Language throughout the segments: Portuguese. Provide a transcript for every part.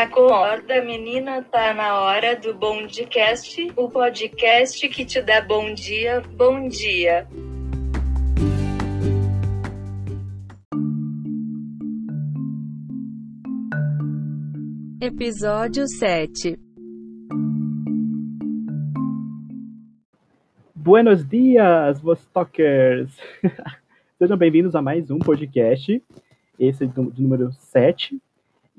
Acorda, menina, tá na hora do Bondcast, o podcast que te dá bom dia, bom dia. Episódio 7 Buenos dias, Vostokers! Sejam bem-vindos a mais um podcast, esse do, do número 7.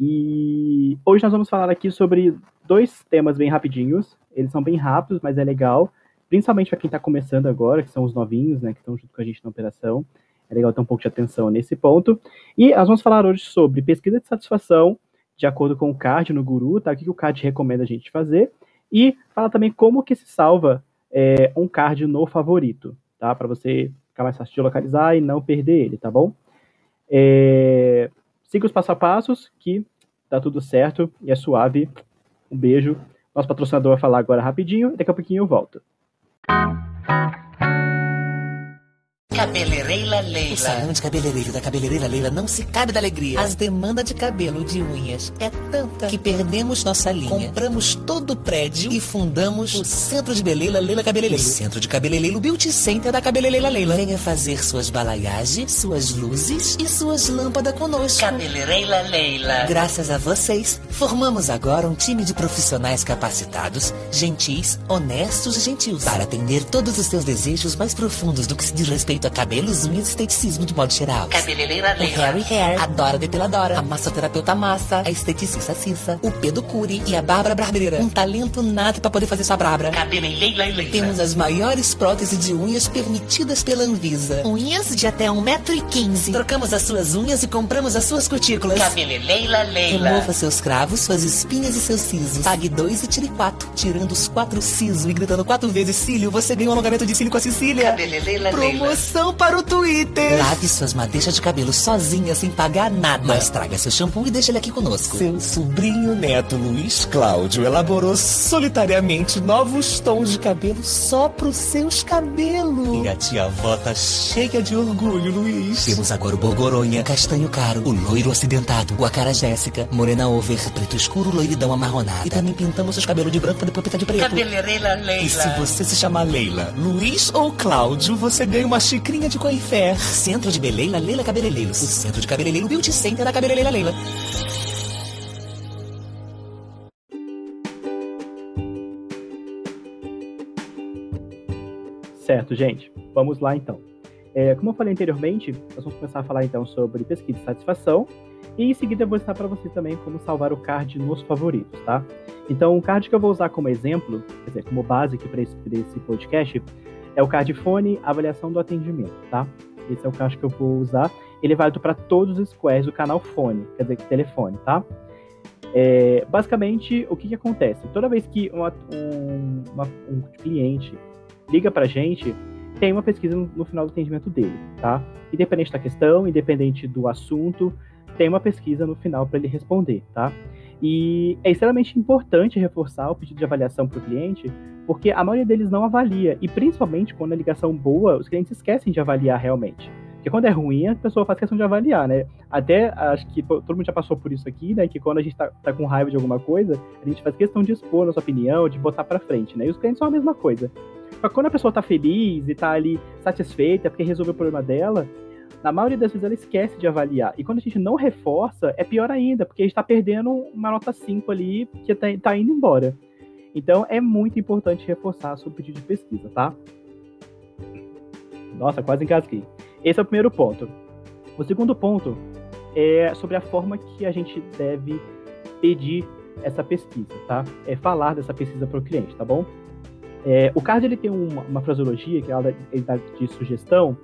E hoje nós vamos falar aqui sobre dois temas bem rapidinhos. Eles são bem rápidos, mas é legal, principalmente para quem está começando agora, que são os novinhos, né, que estão junto com a gente na operação. É legal ter um pouco de atenção nesse ponto. E nós vamos falar hoje sobre pesquisa de satisfação, de acordo com o CARD no Guru, tá? O que o CARD recomenda a gente fazer. E falar também como que se salva é, um card no favorito, tá? Para você ficar mais fácil de localizar e não perder ele, tá bom? É, siga os passo a passos, que tá tudo certo e é suave. Um beijo. Nosso patrocinador vai falar agora rapidinho e daqui a pouquinho eu volto. Cabeleireira Leila. O salão de cabeleireiro da cabeleireira Leila não se cabe da alegria. As demandas de cabelo de unhas é tanta que perdemos nossa linha. Compramos todo o prédio e fundamos o Centro de Beleza Leila Cabeleireiro. O Centro de Cabeleireiro Beauty Center da Cabeleireira Leila. Venha fazer suas balaiagens, suas luzes e suas lâmpadas conosco. Cabeleireira Leila. Graças a vocês, formamos agora um time de profissionais capacitados, gentis, honestos e gentios para atender todos os seus desejos mais profundos do que se diz respeito a cabelos, unhas e esteticismo de modo geral. Cabeleireira O Harry Hair, adora depiladora, a massoterapeuta Massa, a esteticista Cissa, o Pedro Curi e a Bárbara Barbeira. Um talento nato para poder fazer sua brabra. Cabeleireira Leila. Temos as maiores próteses de unhas permitidas pela Anvisa. Unhas de até 1,15m. Trocamos as suas unhas e compramos as suas cutículas. Cabeleireira Leila. Remova seus cravos, suas espinhas e seus sisos. Pague dois e tire quatro. Tirando os quatro sisos e gritando quatro vezes cílio, você ganha um alongamento de cílio com a Cecília. Cabeleireira Promoção para o Twitter. Lave suas madeixas de cabelo sozinha, sem pagar nada. Mas traga seu shampoo e deixa ele aqui conosco. Seu sobrinho neto Luiz Cláudio elaborou solitariamente novos tons de cabelo só pros seus cabelos. E a tia avó tá cheia de orgulho, Luiz. Temos agora o Borgoronha, castanho caro, o loiro acidentado, o acara Jéssica, morena over, preto escuro, loiridão amarronada. E também pintamos os cabelos de branco pra depois pintar de preto. Cabeleireira Leila. E se você se chamar Leila, Luiz ou Cláudio, você ganha uma xícara xicrinha de coifé. Centro de Beleila Leila Cabeleireiros. O Centro de Cabeleireiro Beauty Center da Cabeleireira Leila. Certo, gente. Vamos lá então. É, como eu falei anteriormente, nós vamos começar a falar então sobre pesquisa de satisfação e em seguida eu vou ensinar para você também como salvar o card nos favoritos, tá? Então, o card que eu vou usar como exemplo, quer dizer, como base aqui para esse, esse podcast, é o cardfone avaliação do atendimento, tá? Esse é o card que eu vou usar. Ele é válido para todos os squares do canal fone, quer dizer, telefone, tá? É, basicamente, o que, que acontece? Toda vez que uma, um, uma, um cliente liga para a gente, tem uma pesquisa no, no, final do atendimento dele, tá? Independente da questão, independente do assunto, tem uma pesquisa no final para ele responder, tá? E é extremamente importante reforçar o pedido de avaliação para o cliente, porque a maioria deles não avalia, e principalmente quando a ligação boa, os clientes esquecem de avaliar realmente. Porque quando é ruim, a pessoa faz questão de avaliar, né? Até acho que todo mundo já passou por isso aqui, né? Que quando a gente tá, tá com raiva de alguma coisa, a gente faz questão de expor a nossa opinião, de botar para frente, né? E os clientes são a mesma coisa. Que quando a pessoa tá feliz e tá ali satisfeita porque resolveu o problema dela, na maioria das vezes ela esquece de avaliar. E quando a gente não reforça, é pior ainda, porque a gente está perdendo uma nota 5 ali que está tá indo embora. Então é muito importante reforçar seu pedido de pesquisa, tá? Nossa, quase encasquei. Esse é o primeiro ponto. O segundo ponto é sobre a forma que a gente deve pedir essa pesquisa, tá? É falar dessa pesquisa para o cliente, tá bom? É, o CARD ele tem uma, uma fraseologia que ela, ele dá de sugestão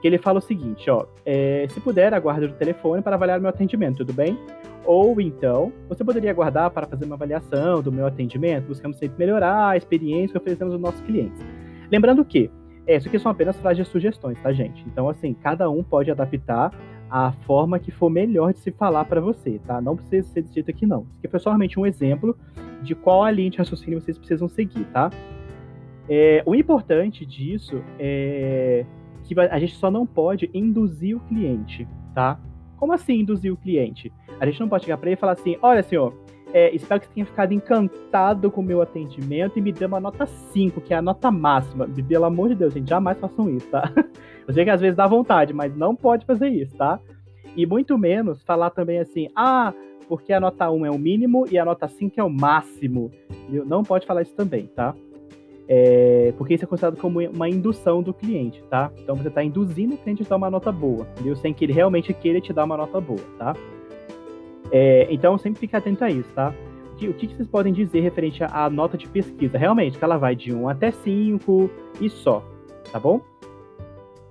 que ele fala o seguinte, ó, é, se puder, aguarde o telefone para avaliar meu atendimento, tudo bem? Ou então, você poderia aguardar para fazer uma avaliação do meu atendimento, buscamos sempre melhorar a experiência que oferecemos aos nossos clientes. Lembrando que, é, isso aqui são apenas frases de sugestões, tá, gente? Então, assim, cada um pode adaptar a forma que for melhor de se falar para você, tá? Não precisa ser dito aqui, não. Isso aqui foi somente um exemplo de qual a linha de raciocínio vocês precisam seguir, tá? É, o importante disso é que a gente só não pode induzir o cliente, tá? Como assim induzir o cliente? A gente não pode chegar para ele e falar assim: olha, senhor, É, espero que você tenha ficado encantado com o meu atendimento e me dê uma nota 5, que é a nota máxima. Pelo amor de Deus, gente, jamais façam isso, tá? Eu sei que às vezes dá vontade, mas não pode fazer isso, tá? E muito menos falar também assim, ah, porque a nota 1 é o mínimo e a nota 5 é o máximo. Não pode falar isso também, tá? É, porque isso é considerado como uma indução do cliente, tá? Então você está induzindo o cliente a te dar uma nota boa, entendeu? Sem que ele realmente queira te dar uma nota boa, tá? É, então sempre fique atento a isso, tá? O que, o que vocês podem dizer referente à nota de pesquisa? Realmente, que ela vai de 1 até 5 e só, tá bom?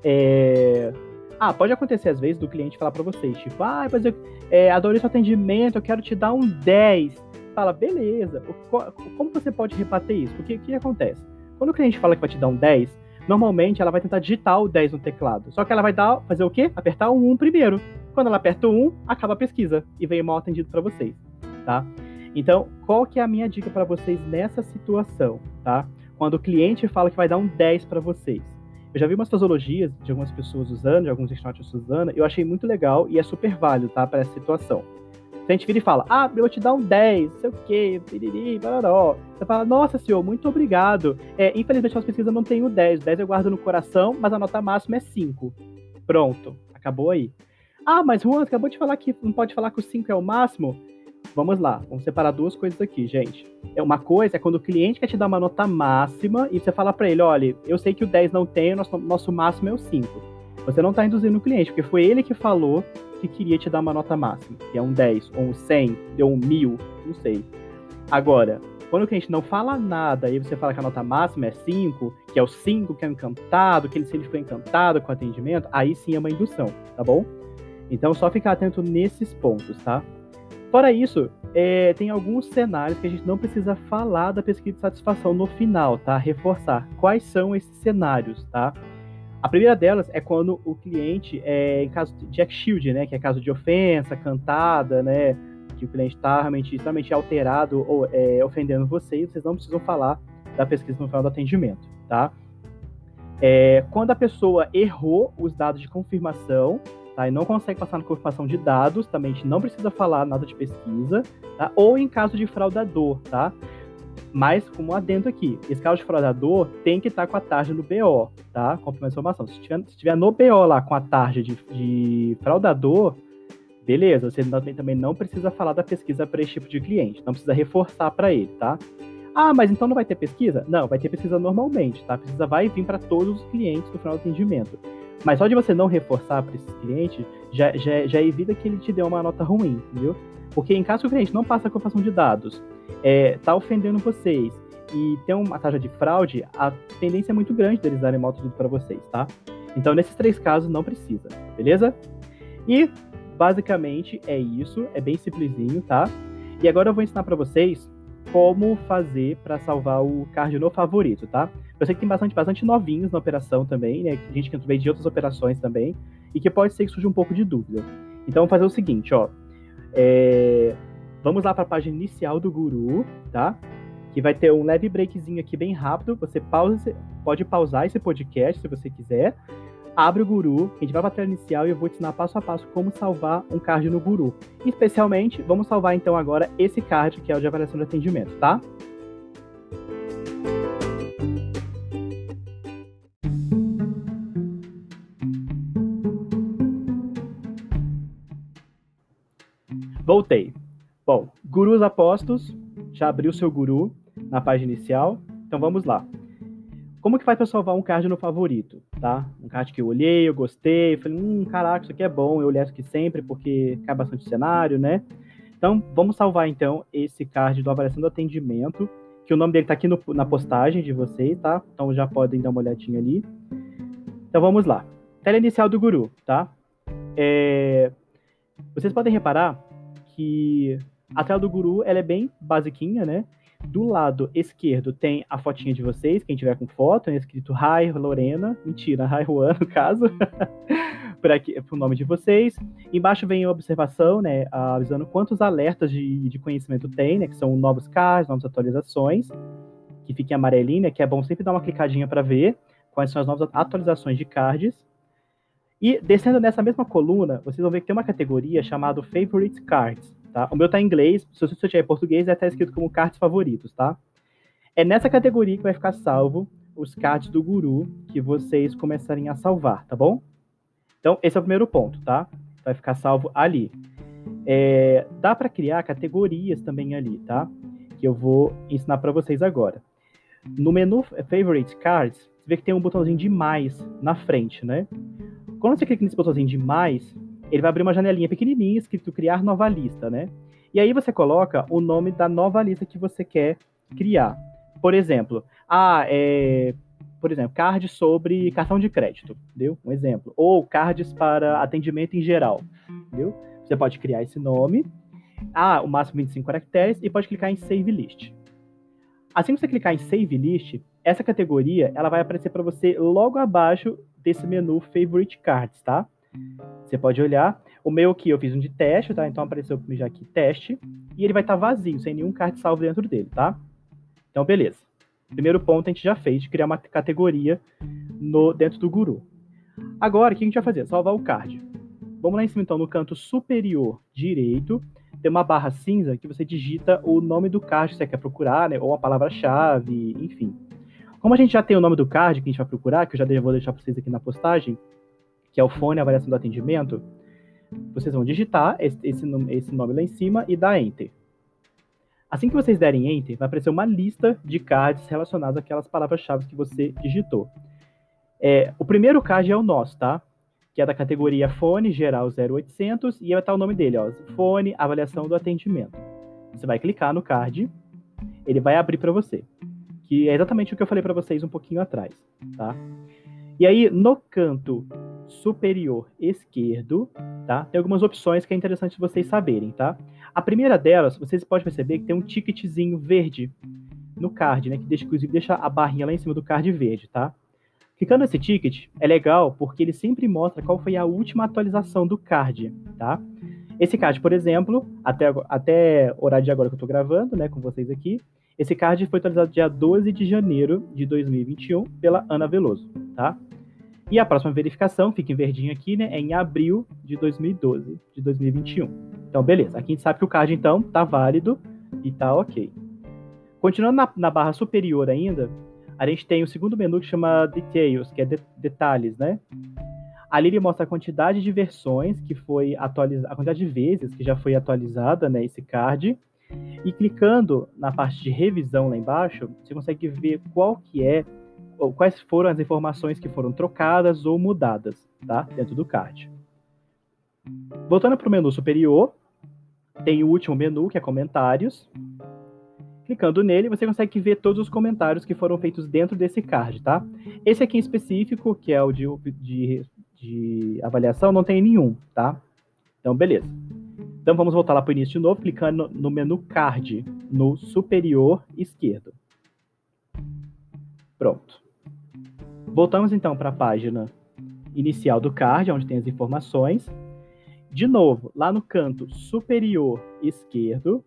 É... Ah, pode acontecer às vezes do cliente falar para vocês, tipo, ah, mas eu é, adorei seu atendimento, eu quero te dar um 10 fala, beleza, como você pode rebater isso? Porque o que acontece? Quando o cliente fala que vai te dar um 10, normalmente ela vai tentar digitar o 10 no teclado. Só que ela vai dar, fazer o quê? Apertar o 1 primeiro. Quando ela aperta o 1, acaba a pesquisa e vem mal atendido para vocês, tá? Então, qual que é a minha dica para vocês nessa situação, tá? Quando o cliente fala que vai dar um 10 para vocês. Eu já vi umas fasologias de algumas pessoas usando, de alguns estudantes usando, eu achei muito legal e é super válido, tá, para essa situação. Se a gente vira e fala, ah, eu vou te dar um 10, não sei o quê, piriri, bararó. Você fala, nossa, senhor, muito obrigado. É, infelizmente, as pesquisas não tem o 10. O 10 eu guardo no coração, mas a nota máxima é 5. Pronto, acabou aí. Ah, mas Juan, acabou de falar que não pode falar que o 5 é o máximo. Vamos lá, vamos separar duas coisas aqui, gente. É uma coisa é quando o cliente quer te dar uma nota máxima e você fala para ele, olha, eu sei que o 10 não tem, nosso, nosso máximo é o 5. Você não está induzindo o cliente, porque foi ele que falou que queria te dar uma nota máxima, que é um 10, ou um 100, ou um 1000, não sei. Agora, quando o cliente não fala nada e você fala que a nota máxima é 5, que é o 5 que é encantado, que ele, se ele foi encantado com o atendimento, aí sim é uma indução, tá bom? Então, só ficar atento nesses pontos, tá? Fora isso, é, tem alguns cenários que a gente não precisa falar da pesquisa de satisfação no final, tá? Reforçar. Quais são esses cenários, tá? A primeira delas é quando o cliente, é, em caso de Jack Shield, né, que é caso de ofensa, cantada, né, que o cliente está realmente extremamente alterado ou é, ofendendo você, e vocês não precisam falar da pesquisa no final do atendimento, tá? É, quando a pessoa errou os dados de confirmação, tá, e não consegue passar na confirmação de dados, também a gente não precisa falar nada de pesquisa, tá? Ou em caso de fraudador, tá? Mas, como adendo aqui, esse carro de fraudador tem que estar tá com a tarja no BO, tá? Confirmando a informação. Se tiver, se tiver no BO lá com a tarja de, de fraudador, beleza, você não, também não precisa falar da pesquisa para esse tipo de cliente, não precisa reforçar para ele, tá? Ah, mas então não vai ter pesquisa? Não, vai ter pesquisa normalmente, tá? A pesquisa vai vir para todos os clientes no final do atendimento. Mas só de você não reforçar para esses clientes, já, já, já evita que ele te dê uma nota ruim, entendeu? Porque em caso que o cliente não passa a confirmação de dados, é, tá ofendendo vocês e tem uma taxa de fraude, a tendência é muito grande deles darem mau atendido para vocês, tá? Então, nesses três casos, não precisa, beleza? E, basicamente, é isso. É bem simplesinho, tá? E agora eu vou ensinar para vocês como fazer para salvar o card no favorito, tá? Eu sei que tem bastante, bastante novinhos na operação também, né? Gente que entrou de outras operações também, e que pode ser que surja um pouco de dúvida. Então, vamos fazer o seguinte, ó. É, vamos lá para a página inicial do Guru, tá? Que vai ter um leve breakzinho aqui bem rápido. Você pausa, pode pausar esse podcast se você quiser. Abre o Guru, a gente vai para a tela inicial e eu vou te ensinar passo a passo como salvar um card no Guru. Especialmente, vamos salvar então agora esse card que é o de avaliação de atendimento, tá? Voltei. Bom, gurus apostos, já abriu seu guru na página inicial. Então vamos lá. Como que faz para salvar um card no favorito, tá? Um card que eu olhei, eu gostei, falei, hum, caraca, isso aqui é bom, eu olhei isso aqui sempre porque cai bastante cenário, né? Então, vamos salvar então esse card do avaliação do atendimento, que o nome dele tá aqui no, na postagem de vocês, tá? Então já podem dar uma olhadinha ali. Então vamos lá. Tela inicial do guru, tá? É... Vocês podem reparar que a tela do guru ela é bem basiquinha, né? Do lado esquerdo tem a fotinha de vocês, quem tiver com foto, né? escrito Hi Lorena, mentira, Hi Juan no caso, para o nome de vocês. Embaixo vem a observação, né, avisando quantos alertas de, de conhecimento tem, né, que são novos cards, novas atualizações, que fica em amarelinho, né, que é bom sempre dar uma clicadinha para ver quais são as novas atualizações de cards. E descendo nessa mesma coluna, vocês vão ver que tem uma categoria chamada Favorite Cards. tá? O meu tá em inglês, se você tiver em português, vai estar escrito como cards favoritos, tá? É nessa categoria que vai ficar salvo os cards do guru que vocês começarem a salvar, tá bom? Então, esse é o primeiro ponto, tá? Vai ficar salvo ali. É, dá para criar categorias também ali, tá? Que eu vou ensinar para vocês agora. No menu Favorite Cards, você vê que tem um botãozinho de mais na frente, né? Quando você clica nesse botãozinho de mais, ele vai abrir uma janelinha pequenininha escrito criar nova lista, né? E aí você coloca o nome da nova lista que você quer criar. Por exemplo, ah, é, por exemplo, card sobre cartão de crédito, entendeu? Um exemplo. Ou cards para atendimento em geral, entendeu? Você pode criar esse nome, ah, o máximo 25 caracteres, e pode clicar em Save List. Assim que você clicar em Save List, essa categoria ela vai aparecer para você logo abaixo desse menu Favorite Cards, tá? Você pode olhar. O meu aqui eu fiz um de teste, tá? Então apareceu já aqui teste. E ele vai estar tá vazio, sem nenhum card salvo dentro dele, tá? Então, beleza. Primeiro ponto a gente já fez, de criar uma categoria no, dentro do Guru. Agora, o que a gente vai fazer? Salvar o card. Vamos lá em cima, então, no canto superior direito, tem uma barra cinza que você digita o nome do card que você quer procurar, né? Ou a palavra-chave, enfim. Como a gente já tem o nome do card que a gente vai procurar, que eu já vou deixar para vocês aqui na postagem, que é o fone avaliação do atendimento, vocês vão digitar esse, esse, nome lá em cima e dar Enter. Assim que vocês derem Enter, vai aparecer uma lista de cards relacionados àquelas palavras-chave que você digitou. É, o primeiro card é o nosso, tá? Que é da categoria Fone Geral 0800 e vai estar o nome dele, ó, Fone Avaliação do Atendimento. Você vai clicar no card, ele vai abrir para você, que é exatamente o que eu falei para vocês um pouquinho atrás, tá? E aí, no canto superior esquerdo, tá? Tem algumas opções que é interessante vocês saberem, tá? A primeira delas, vocês podem perceber que tem um ticketzinho verde no card, né? Que deixa, inclusive deixa a barrinha lá em cima do card verde, tá? Clicando nesse ticket é legal porque ele sempre mostra qual foi a última atualização do card, tá? Esse card, por exemplo, até, até horário de agora que eu estou gravando, né, com vocês aqui, esse card foi atualizado dia 12 de janeiro de 2021 pela Ana Veloso, tá? E a próxima verificação, fica em verdinho aqui, né, é em abril de 2012, de 2021. Então, beleza. Aqui a gente sabe que o card, então, tá válido e tá ok. Continuando na, na barra superior ainda, a gente tem o segundo menu que chama Details, que é de, detalhes, né? Ali ele mostra a quantidade de versões que foi atualizada, a quantidade de vezes que já foi atualizada, né, esse card. E clicando na parte de revisão lá embaixo, você consegue ver qual que é ou quais foram as informações que foram trocadas ou mudadas, tá? Dentro do card. Voltando para o menu superior, tem o último menu, que é comentários. Clicando nele, você consegue ver todos os comentários que foram feitos dentro desse card, tá? Esse aqui em específico, que é o de, de, de avaliação, não tem nenhum, tá? Então, beleza. Então, vamos voltar lá para o início de novo, clicando no menu card, no superior esquerdo. Pronto. Voltamos então para a página inicial do card, onde tem as informações. De novo, lá no canto superior esquerdo,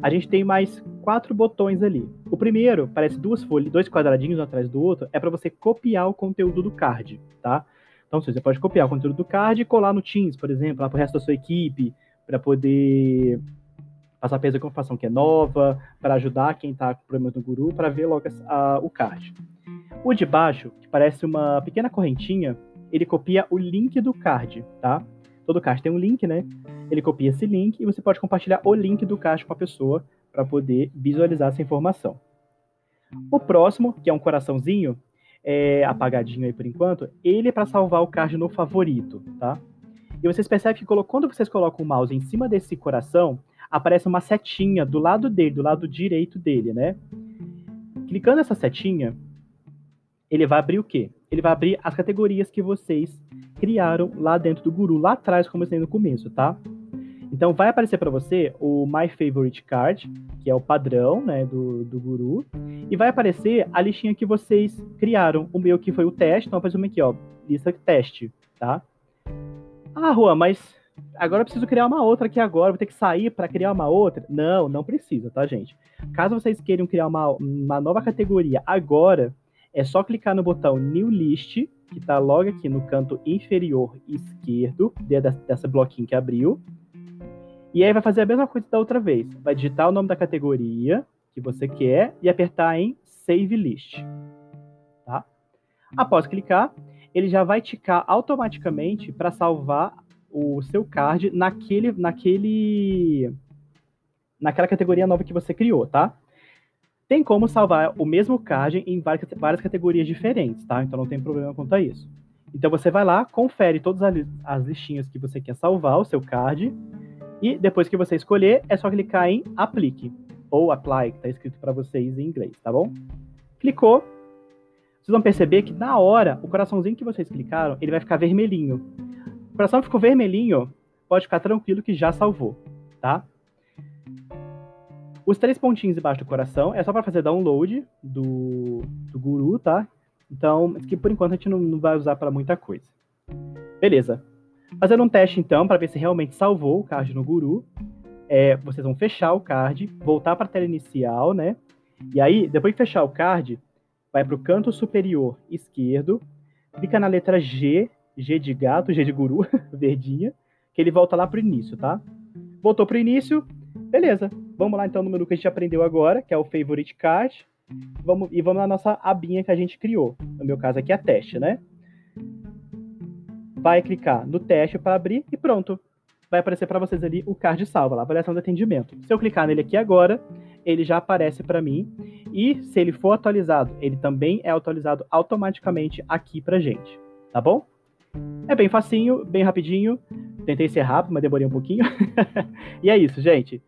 a gente tem mais quatro botões ali. O primeiro parece duas folhas, dois quadradinhos um atrás do outro, é para você copiar o conteúdo do card, tá? Então você pode copiar o conteúdo do card e colar no Teams, por exemplo, lá para o resto da sua equipe, para poder passar peso de informação que é nova, para ajudar quem está com problemas no Guru, para ver logo a, o card. O de baixo, que parece uma pequena correntinha, ele copia o link do card, tá? Todo card tem um link, né? Ele copia esse link e você pode compartilhar o link do card com a pessoa para poder visualizar essa informação. O próximo, que é um coraçãozinho, é apagadinho aí por enquanto, ele é para salvar o card no favorito, tá? E vocês percebem que quando vocês colocam o mouse em cima desse coração, aparece uma setinha do lado dele, do lado direito dele, né? Clicando nessa setinha, ele vai abrir o quê? Ele vai abrir as categorias que vocês criaram lá dentro do Guru, lá atrás, como eu disse no começo, tá? Então vai aparecer para você o My Favorite Card, que é o padrão né, do, do Guru, e vai aparecer a listinha que vocês criaram. O meu que foi o teste, então apareceu aqui, ó, lista teste, tá? Ah, Juan, mas agora eu preciso criar uma outra aqui agora, vou ter que sair para criar uma outra? Não, não precisa, tá, gente? Caso vocês queiram criar uma, uma nova categoria agora, é só clicar no botão New List, que está logo aqui no canto inferior esquerdo dessa bloquinho que abriu. E aí vai fazer a mesma coisa da outra vez. Vai digitar o nome da categoria que você quer e apertar em Save List. Tá? Após clicar, ele já vai ticar automaticamente para salvar o seu card naquele, naquele, naquela categoria nova que você criou, tá? Tem como salvar o mesmo card em várias, várias categorias diferentes, tá? Então não tem problema quanto a isso. Então você vai lá, confere todas as listinhas que você quer salvar, o seu card, e depois que você escolher, é só clicar em Aplique, ou Apply, que está escrito para vocês em inglês, tá bom? Clicou, vocês vão perceber que na hora, o coraçãozinho que vocês clicaram, ele vai ficar vermelhinho. O coração ficou vermelhinho, pode ficar tranquilo que já salvou, tá? Os três pontinhos embaixo do coração é só para fazer download do, do guru, tá? Então, que por enquanto a gente não, não vai usar para muita coisa. Beleza. Fazendo um teste então, para ver se realmente salvou o card no guru. É, vocês vão fechar o card, voltar para a tela inicial, né? E aí, depois de fechar o card, vai para o canto superior esquerdo, clica na letra G, G de gato, G de guru, verdinha, que ele volta lá para o início, tá? Voltou para o início, beleza. Vamos lá então no menu que a gente aprendeu agora, que é o Favorite Card. Vamos, e vamos na nossa abinha que a gente criou. No meu caso aqui é teste, né? Vai clicar no teste para abrir e pronto. Vai aparecer para vocês ali o card salva, lá, avaliação de atendimento. Se eu clicar nele aqui agora, ele já aparece para mim. E se ele for atualizado, ele também é atualizado automaticamente aqui pra gente. Tá bom? É bem facinho, bem rapidinho. Tentei ser rápido, mas demorei um pouquinho. e é isso, gente.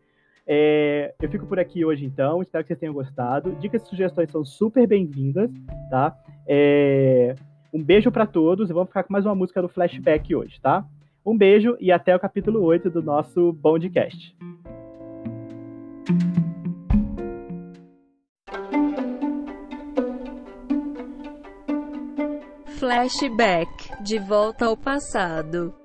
É, eu fico por aqui hoje, então. Espero que vocês tenham gostado. Dicas e sugestões são super bem-vindas, tá? É, um beijo para todos vamos ficar com mais uma música do Flashback hoje, tá? Um beijo e até o capítulo 8 do nosso Bondcast. Flashback De volta ao passado.